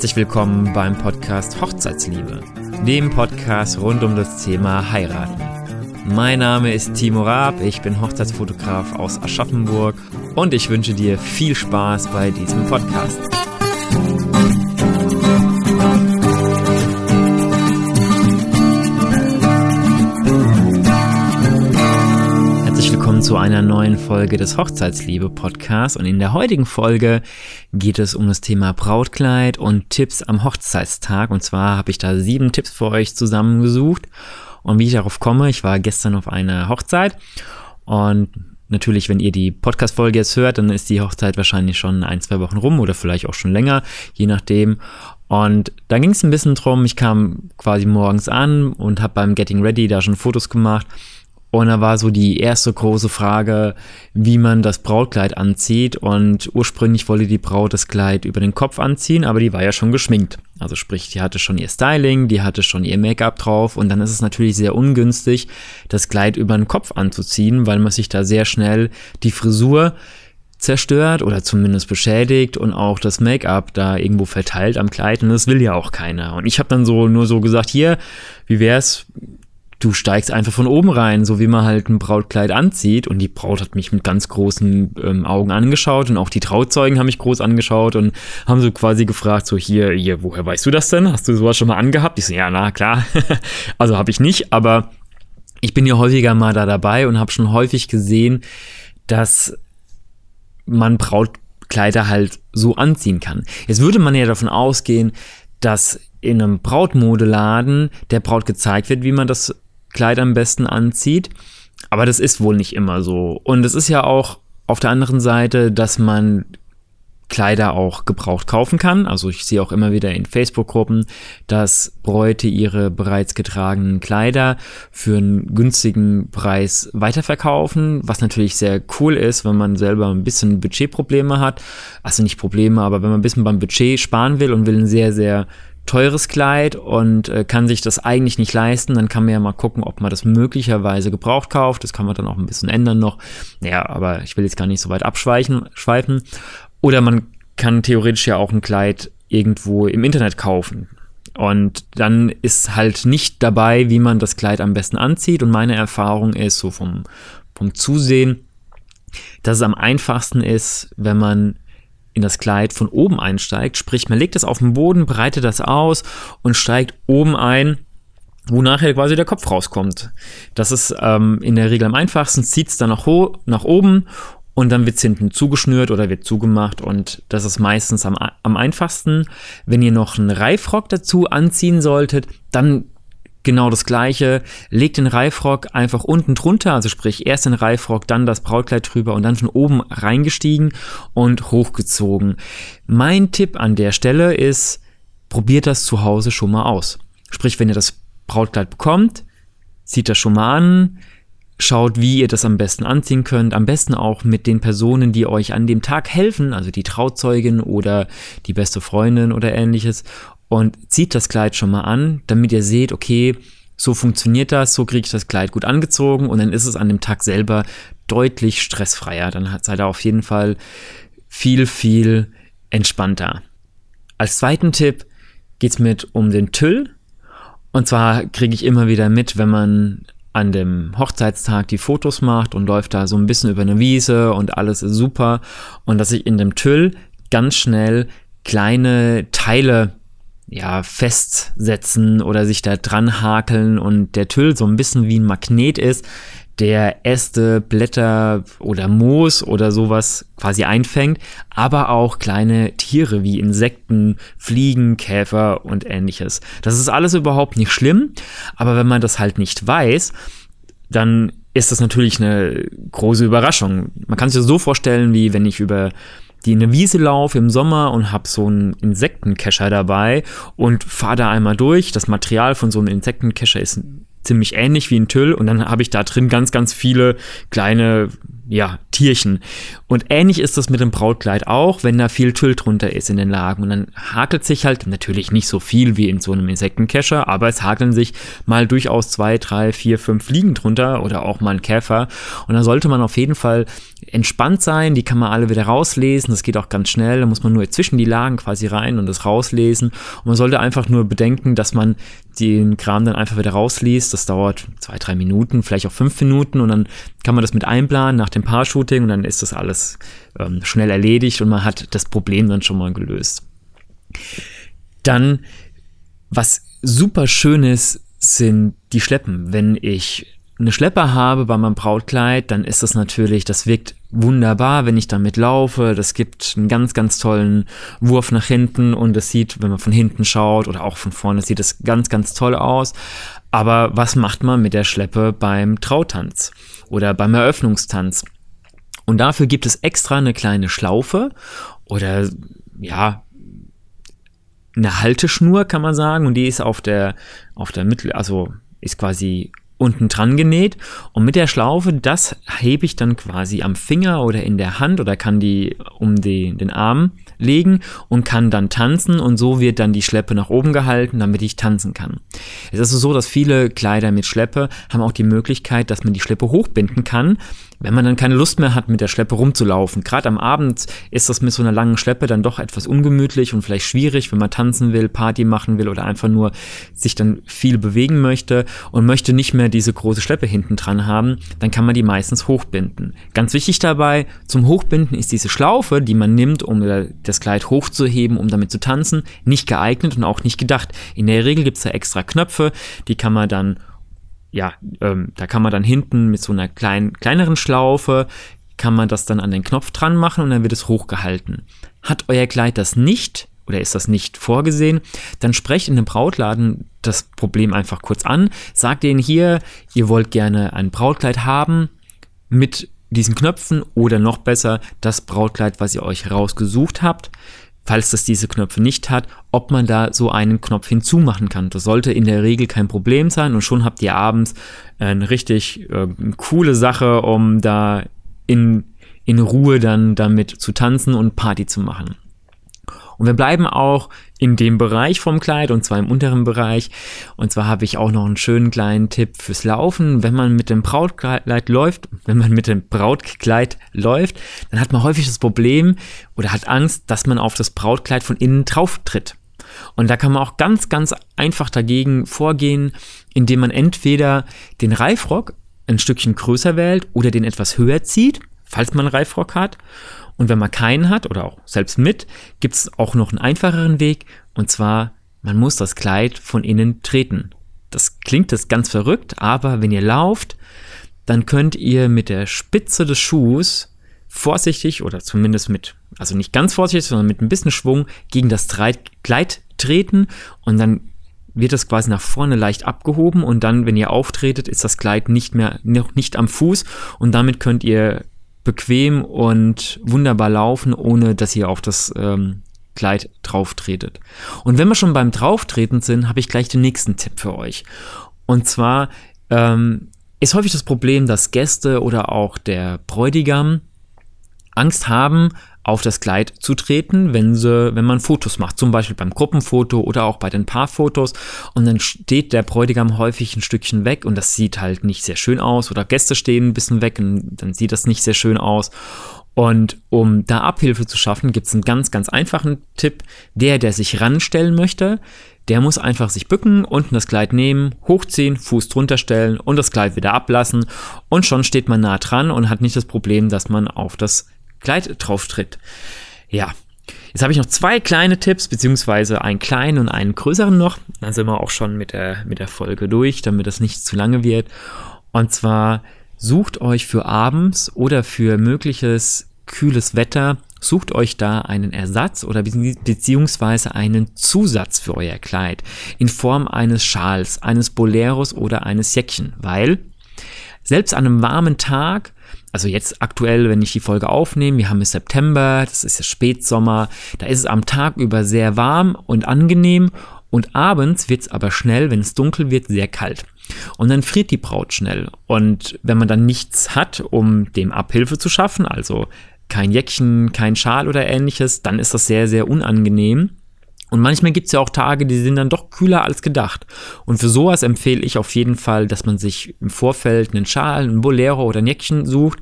Herzlich willkommen beim Podcast Hochzeitsliebe, dem Podcast rund um das Thema Heiraten. Mein Name ist Timo Raab, ich bin Hochzeitsfotograf aus Aschaffenburg und ich wünsche dir viel Spaß bei diesem Podcast. Zu einer neuen Folge des Hochzeitsliebe Podcasts. Und in der heutigen Folge geht es um das Thema Brautkleid und Tipps am Hochzeitstag. Und zwar habe ich da sieben Tipps für euch zusammengesucht. Und wie ich darauf komme, ich war gestern auf einer Hochzeit. Und natürlich, wenn ihr die Podcast-Folge jetzt hört, dann ist die Hochzeit wahrscheinlich schon ein, zwei Wochen rum oder vielleicht auch schon länger, je nachdem. Und da ging es ein bisschen drum, ich kam quasi morgens an und habe beim Getting Ready da schon Fotos gemacht und da war so die erste große Frage, wie man das Brautkleid anzieht. Und ursprünglich wollte die Braut das Kleid über den Kopf anziehen, aber die war ja schon geschminkt. Also sprich, die hatte schon ihr Styling, die hatte schon ihr Make-up drauf. Und dann ist es natürlich sehr ungünstig, das Kleid über den Kopf anzuziehen, weil man sich da sehr schnell die Frisur zerstört oder zumindest beschädigt und auch das Make-up da irgendwo verteilt am Kleid und das will ja auch keiner. Und ich habe dann so nur so gesagt, hier, wie wär's, du steigst einfach von oben rein, so wie man halt ein Brautkleid anzieht. Und die Braut hat mich mit ganz großen ähm, Augen angeschaut und auch die Trauzeugen haben mich groß angeschaut und haben so quasi gefragt, so hier, hier, woher weißt du das denn? Hast du sowas schon mal angehabt? Ich so, ja, na klar. also habe ich nicht, aber ich bin ja häufiger mal da dabei und habe schon häufig gesehen, dass man Brautkleider halt so anziehen kann. Jetzt würde man ja davon ausgehen, dass in einem Brautmodeladen der Braut gezeigt wird, wie man das Kleid am besten anzieht. Aber das ist wohl nicht immer so. Und es ist ja auch auf der anderen Seite, dass man Kleider auch gebraucht kaufen kann. Also ich sehe auch immer wieder in Facebook-Gruppen, dass Bräute ihre bereits getragenen Kleider für einen günstigen Preis weiterverkaufen, was natürlich sehr cool ist, wenn man selber ein bisschen Budgetprobleme hat. Also nicht Probleme, aber wenn man ein bisschen beim Budget sparen will und will ein sehr, sehr teures Kleid und äh, kann sich das eigentlich nicht leisten, dann kann man ja mal gucken, ob man das möglicherweise gebraucht kauft. Das kann man dann auch ein bisschen ändern noch. Ja, aber ich will jetzt gar nicht so weit abschweifen. Schweifen. Oder man kann theoretisch ja auch ein Kleid irgendwo im Internet kaufen. Und dann ist halt nicht dabei, wie man das Kleid am besten anzieht. Und meine Erfahrung ist so vom, vom Zusehen, dass es am einfachsten ist, wenn man in das Kleid von oben einsteigt. Sprich, man legt es auf den Boden, breitet das aus und steigt oben ein, wo nachher quasi der Kopf rauskommt. Das ist ähm, in der Regel am einfachsten, zieht es dann nach, nach oben und dann wird es hinten zugeschnürt oder wird zugemacht und das ist meistens am, am einfachsten. Wenn ihr noch einen Reifrock dazu anziehen solltet, dann genau das gleiche. Legt den Reifrock einfach unten drunter, also sprich erst den Reifrock, dann das Brautkleid drüber und dann von oben reingestiegen und hochgezogen. Mein Tipp an der Stelle ist, probiert das zu Hause schon mal aus. Sprich, wenn ihr das Brautkleid bekommt, zieht das schon mal an, schaut, wie ihr das am besten anziehen könnt. Am besten auch mit den Personen, die euch an dem Tag helfen, also die Trauzeugin oder die beste Freundin oder ähnliches und zieht das Kleid schon mal an, damit ihr seht, okay, so funktioniert das, so kriege ich das Kleid gut angezogen und dann ist es an dem Tag selber deutlich stressfreier. Dann seid ihr auf jeden Fall viel, viel entspannter. Als zweiten Tipp geht es mit um den Tüll. Und zwar kriege ich immer wieder mit, wenn man an dem Hochzeitstag die Fotos macht und läuft da so ein bisschen über eine Wiese und alles ist super und dass ich in dem Tüll ganz schnell kleine Teile ja, festsetzen oder sich da dran hakeln und der Tüll so ein bisschen wie ein Magnet ist, der Äste, Blätter oder Moos oder sowas quasi einfängt, aber auch kleine Tiere wie Insekten, Fliegen, Käfer und ähnliches. Das ist alles überhaupt nicht schlimm, aber wenn man das halt nicht weiß, dann ist das natürlich eine große Überraschung. Man kann sich das so vorstellen, wie wenn ich über die in eine Wiese laufe im Sommer und habe so einen Insektenkescher dabei und fahre da einmal durch. Das Material von so einem Insektenkescher ist ziemlich ähnlich wie ein Tüll und dann habe ich da drin ganz, ganz viele kleine ja, Tierchen. Und ähnlich ist das mit dem Brautkleid auch, wenn da viel Tüll drunter ist in den Lagen. Und dann hakelt sich halt natürlich nicht so viel wie in so einem Insektenkescher, aber es hakeln sich mal durchaus zwei, drei, vier, fünf Fliegen drunter oder auch mal ein Käfer. Und da sollte man auf jeden Fall entspannt sein. Die kann man alle wieder rauslesen. Das geht auch ganz schnell. Da muss man nur zwischen die Lagen quasi rein und das rauslesen. Und man sollte einfach nur bedenken, dass man den Kram dann einfach wieder rausliest. Das dauert zwei, drei Minuten, vielleicht auch fünf Minuten und dann kann man das mit einplanen nach dem Paar-Shooting und dann ist das alles ähm, schnell erledigt und man hat das Problem dann schon mal gelöst. Dann, was super schön ist, sind die Schleppen. Wenn ich eine Schlepper habe bei meinem Brautkleid, dann ist das natürlich, das wirkt wunderbar, wenn ich damit laufe. Das gibt einen ganz, ganz tollen Wurf nach hinten und es sieht, wenn man von hinten schaut oder auch von vorne, sieht es ganz, ganz toll aus. Aber was macht man mit der Schleppe beim Trautanz oder beim Eröffnungstanz? Und dafür gibt es extra eine kleine Schlaufe oder ja, eine Halteschnur kann man sagen und die ist auf der auf der Mittel also ist quasi unten dran genäht und mit der Schlaufe, das hebe ich dann quasi am Finger oder in der Hand oder kann die um die, den Arm legen und kann dann tanzen und so wird dann die Schleppe nach oben gehalten, damit ich tanzen kann. Es ist also so, dass viele Kleider mit Schleppe haben auch die Möglichkeit, dass man die Schleppe hochbinden kann, wenn man dann keine Lust mehr hat, mit der Schleppe rumzulaufen. Gerade am Abend ist das mit so einer langen Schleppe dann doch etwas ungemütlich und vielleicht schwierig, wenn man tanzen will, Party machen will oder einfach nur sich dann viel bewegen möchte und möchte nicht mehr diese große Schleppe hinten dran haben, dann kann man die meistens hochbinden. Ganz wichtig dabei, zum Hochbinden ist diese Schlaufe, die man nimmt, um das Kleid hochzuheben, um damit zu tanzen, nicht geeignet und auch nicht gedacht. In der Regel gibt es da extra Knöpfe, die kann man dann ja, ähm, da kann man dann hinten mit so einer kleinen, kleineren Schlaufe, kann man das dann an den Knopf dran machen und dann wird es hochgehalten. Hat euer Kleid das nicht oder ist das nicht vorgesehen, dann sprecht in dem Brautladen das Problem einfach kurz an. Sagt denen hier, ihr wollt gerne ein Brautkleid haben mit diesen Knöpfen oder noch besser das Brautkleid, was ihr euch rausgesucht habt falls das diese Knöpfe nicht hat, ob man da so einen Knopf hinzumachen kann. Das sollte in der Regel kein Problem sein und schon habt ihr abends eine richtig äh, coole Sache, um da in, in Ruhe dann damit zu tanzen und Party zu machen. Und wir bleiben auch in dem Bereich vom Kleid und zwar im unteren Bereich. Und zwar habe ich auch noch einen schönen kleinen Tipp fürs Laufen. Wenn man mit dem Brautkleid läuft, wenn man mit dem Brautkleid läuft, dann hat man häufig das Problem oder hat Angst, dass man auf das Brautkleid von innen drauf tritt. Und da kann man auch ganz, ganz einfach dagegen vorgehen, indem man entweder den Reifrock ein Stückchen größer wählt oder den etwas höher zieht, falls man einen Reifrock hat. Und wenn man keinen hat oder auch selbst mit, gibt es auch noch einen einfacheren Weg. Und zwar, man muss das Kleid von innen treten. Das klingt jetzt ganz verrückt, aber wenn ihr lauft, dann könnt ihr mit der Spitze des Schuhs vorsichtig oder zumindest mit, also nicht ganz vorsichtig, sondern mit ein bisschen Schwung gegen das Kleid treten und dann wird das quasi nach vorne leicht abgehoben und dann, wenn ihr auftretet, ist das Kleid nicht mehr, noch nicht am Fuß und damit könnt ihr bequem und wunderbar laufen, ohne dass ihr auf das ähm, Kleid drauftretet. Und wenn wir schon beim Drauftreten sind, habe ich gleich den nächsten Tipp für euch. Und zwar ähm, ist häufig das Problem, dass Gäste oder auch der Bräutigam Angst haben, auf das Kleid zu treten, wenn sie, wenn man Fotos macht, zum Beispiel beim Gruppenfoto oder auch bei den Paarfotos und dann steht der Bräutigam häufig ein Stückchen weg und das sieht halt nicht sehr schön aus oder Gäste stehen ein bisschen weg und dann sieht das nicht sehr schön aus. Und um da Abhilfe zu schaffen, gibt es einen ganz, ganz einfachen Tipp. Der, der sich ranstellen möchte, der muss einfach sich bücken, unten das Kleid nehmen, hochziehen, Fuß drunter stellen und das Kleid wieder ablassen. Und schon steht man nah dran und hat nicht das Problem, dass man auf das Kleid drauf tritt. Ja, Jetzt habe ich noch zwei kleine Tipps, beziehungsweise einen kleinen und einen größeren noch. Dann sind wir auch schon mit der, mit der Folge durch, damit das nicht zu lange wird. Und zwar sucht euch für abends oder für mögliches kühles Wetter, sucht euch da einen Ersatz oder beziehungsweise einen Zusatz für euer Kleid in Form eines Schals, eines Boleros oder eines Jäckchen, weil selbst an einem warmen Tag also jetzt aktuell, wenn ich die Folge aufnehme, wir haben es September, das ist ja Spätsommer, da ist es am Tag über sehr warm und angenehm Und abends wird es aber schnell, wenn es dunkel wird, sehr kalt. Und dann friert die Braut schnell. Und wenn man dann nichts hat, um dem Abhilfe zu schaffen, also kein Jäckchen, kein Schal oder ähnliches, dann ist das sehr, sehr unangenehm. Und manchmal gibt es ja auch Tage, die sind dann doch kühler als gedacht. Und für sowas empfehle ich auf jeden Fall, dass man sich im Vorfeld einen Schal, einen Bolero oder ein Jäckchen sucht,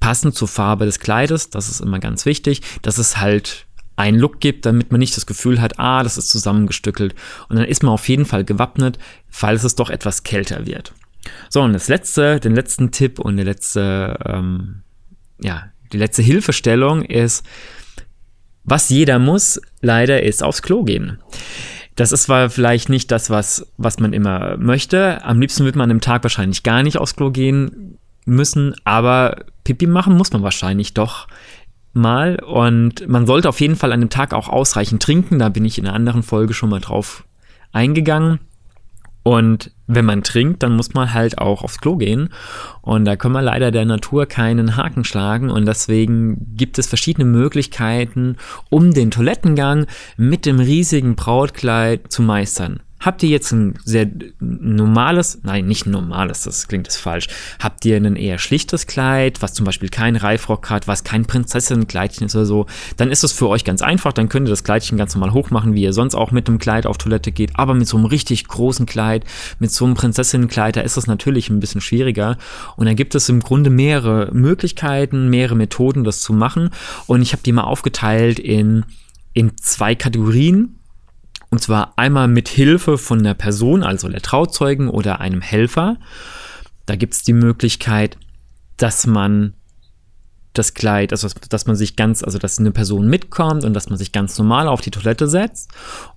passend zur Farbe des Kleides. Das ist immer ganz wichtig, dass es halt einen Look gibt, damit man nicht das Gefühl hat, ah, das ist zusammengestückelt. Und dann ist man auf jeden Fall gewappnet, falls es doch etwas kälter wird. So, und das letzte, den letzten Tipp und der letzte, ähm, ja, die letzte Hilfestellung ist, was jeder muss, leider, ist aufs Klo gehen. Das ist zwar vielleicht nicht das, was, was man immer möchte. Am liebsten wird man im Tag wahrscheinlich gar nicht aufs Klo gehen müssen, aber Pipi machen muss man wahrscheinlich doch mal. Und man sollte auf jeden Fall an dem Tag auch ausreichend trinken. Da bin ich in einer anderen Folge schon mal drauf eingegangen. Und wenn man trinkt, dann muss man halt auch aufs Klo gehen. Und da können wir leider der Natur keinen Haken schlagen. Und deswegen gibt es verschiedene Möglichkeiten, um den Toilettengang mit dem riesigen Brautkleid zu meistern. Habt ihr jetzt ein sehr normales, nein, nicht normales, das klingt jetzt falsch. Habt ihr ein eher schlichtes Kleid, was zum Beispiel kein Reifrock hat, was kein Prinzessinnenkleidchen ist oder so, dann ist es für euch ganz einfach. Dann könnt ihr das Kleidchen ganz normal hochmachen, wie ihr sonst auch mit dem Kleid auf Toilette geht. Aber mit so einem richtig großen Kleid, mit so einem Prinzessinnenkleid, da ist es natürlich ein bisschen schwieriger. Und dann gibt es im Grunde mehrere Möglichkeiten, mehrere Methoden, das zu machen. Und ich habe die mal aufgeteilt in, in zwei Kategorien und zwar einmal mit Hilfe von der Person, also der Trauzeugen oder einem Helfer. Da gibt es die Möglichkeit, dass man das Kleid, also dass man sich ganz, also dass eine Person mitkommt und dass man sich ganz normal auf die Toilette setzt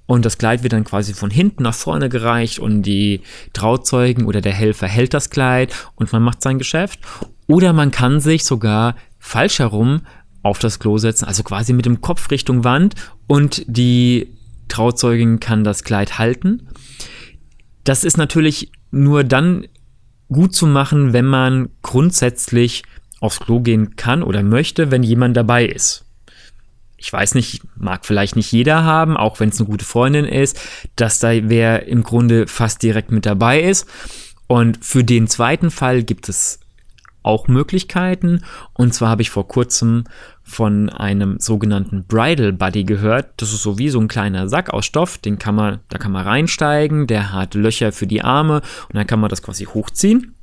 und das Kleid wird dann quasi von hinten nach vorne gereicht und die Trauzeugen oder der Helfer hält das Kleid und man macht sein Geschäft. Oder man kann sich sogar falsch herum auf das Klo setzen, also quasi mit dem Kopf Richtung Wand und die Trauzeugin kann das Kleid halten. Das ist natürlich nur dann gut zu machen, wenn man grundsätzlich aufs Klo gehen kann oder möchte, wenn jemand dabei ist. Ich weiß nicht, mag vielleicht nicht jeder haben, auch wenn es eine gute Freundin ist, dass da wer im Grunde fast direkt mit dabei ist. Und für den zweiten Fall gibt es auch Möglichkeiten. Und zwar habe ich vor kurzem von einem sogenannten Bridal Buddy gehört. Das ist so wie so ein kleiner Sack aus Stoff, den kann man, da kann man reinsteigen, der hat Löcher für die Arme und dann kann man das quasi hochziehen.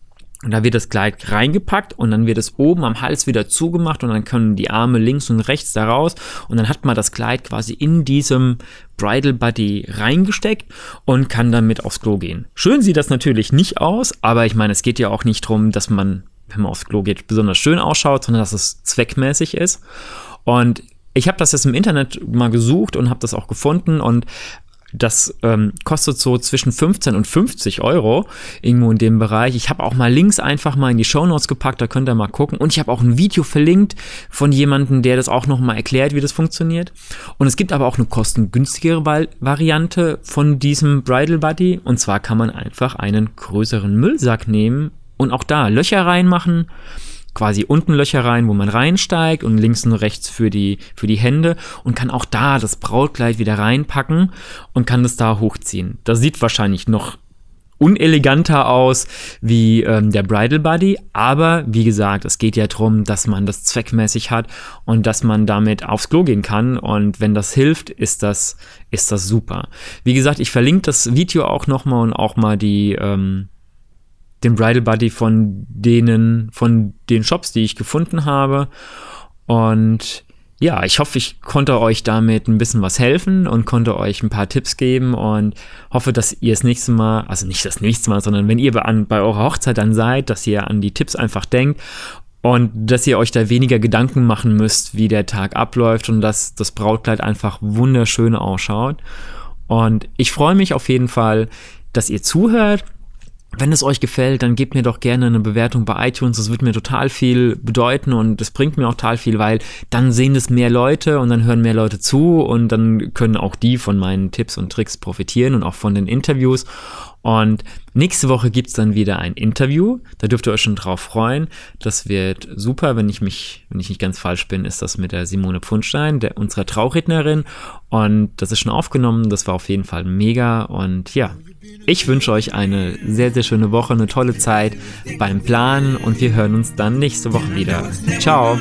Und da wird das Kleid reingepackt und dann wird es oben am Hals wieder zugemacht und dann können die Arme links und rechts da raus und dann hat man das Kleid quasi in diesem Bridal Buddy reingesteckt und kann damit aufs Klo gehen. Schön sieht das natürlich nicht aus, aber ich meine, es geht ja auch nicht darum, dass man wenn man aufs Klo geht, besonders schön ausschaut, sondern dass es zweckmäßig ist. Und ich habe das jetzt im Internet mal gesucht und habe das auch gefunden und das ähm, kostet so zwischen 15 und 50 Euro, irgendwo in dem Bereich. Ich habe auch mal Links einfach mal in die Show Notes gepackt, da könnt ihr mal gucken. Und ich habe auch ein Video verlinkt von jemandem, der das auch nochmal erklärt, wie das funktioniert. Und es gibt aber auch eine kostengünstigere Variante von diesem Bridal Buddy. Und zwar kann man einfach einen größeren Müllsack nehmen und auch da Löcher reinmachen, quasi unten Löcher rein, wo man reinsteigt und links und rechts für die, für die Hände und kann auch da das Brautkleid wieder reinpacken und kann das da hochziehen. Das sieht wahrscheinlich noch uneleganter aus wie ähm, der Bridal Buddy, aber wie gesagt, es geht ja darum, dass man das zweckmäßig hat und dass man damit aufs Klo gehen kann und wenn das hilft, ist das, ist das super. Wie gesagt, ich verlinke das Video auch nochmal und auch mal die, ähm, den Bridal Buddy von denen, von den Shops, die ich gefunden habe. Und ja, ich hoffe, ich konnte euch damit ein bisschen was helfen und konnte euch ein paar Tipps geben und hoffe, dass ihr das nächste Mal, also nicht das nächste Mal, sondern wenn ihr bei, an, bei eurer Hochzeit dann seid, dass ihr an die Tipps einfach denkt und dass ihr euch da weniger Gedanken machen müsst, wie der Tag abläuft und dass das Brautkleid einfach wunderschön ausschaut. Und ich freue mich auf jeden Fall, dass ihr zuhört wenn es euch gefällt, dann gebt mir doch gerne eine Bewertung bei iTunes. Das wird mir total viel bedeuten und es bringt mir auch total viel, weil dann sehen es mehr Leute und dann hören mehr Leute zu und dann können auch die von meinen Tipps und Tricks profitieren und auch von den Interviews. Und nächste Woche gibt es dann wieder ein Interview. Da dürft ihr euch schon drauf freuen. Das wird super, wenn ich mich, wenn ich nicht ganz falsch bin, ist das mit der Simone Pfundstein, der, unserer Traurednerin. Und das ist schon aufgenommen. Das war auf jeden Fall mega. Und ja, ich wünsche euch eine sehr, sehr schöne Woche, eine tolle Zeit beim Planen und wir hören uns dann nächste Woche wieder. Ciao!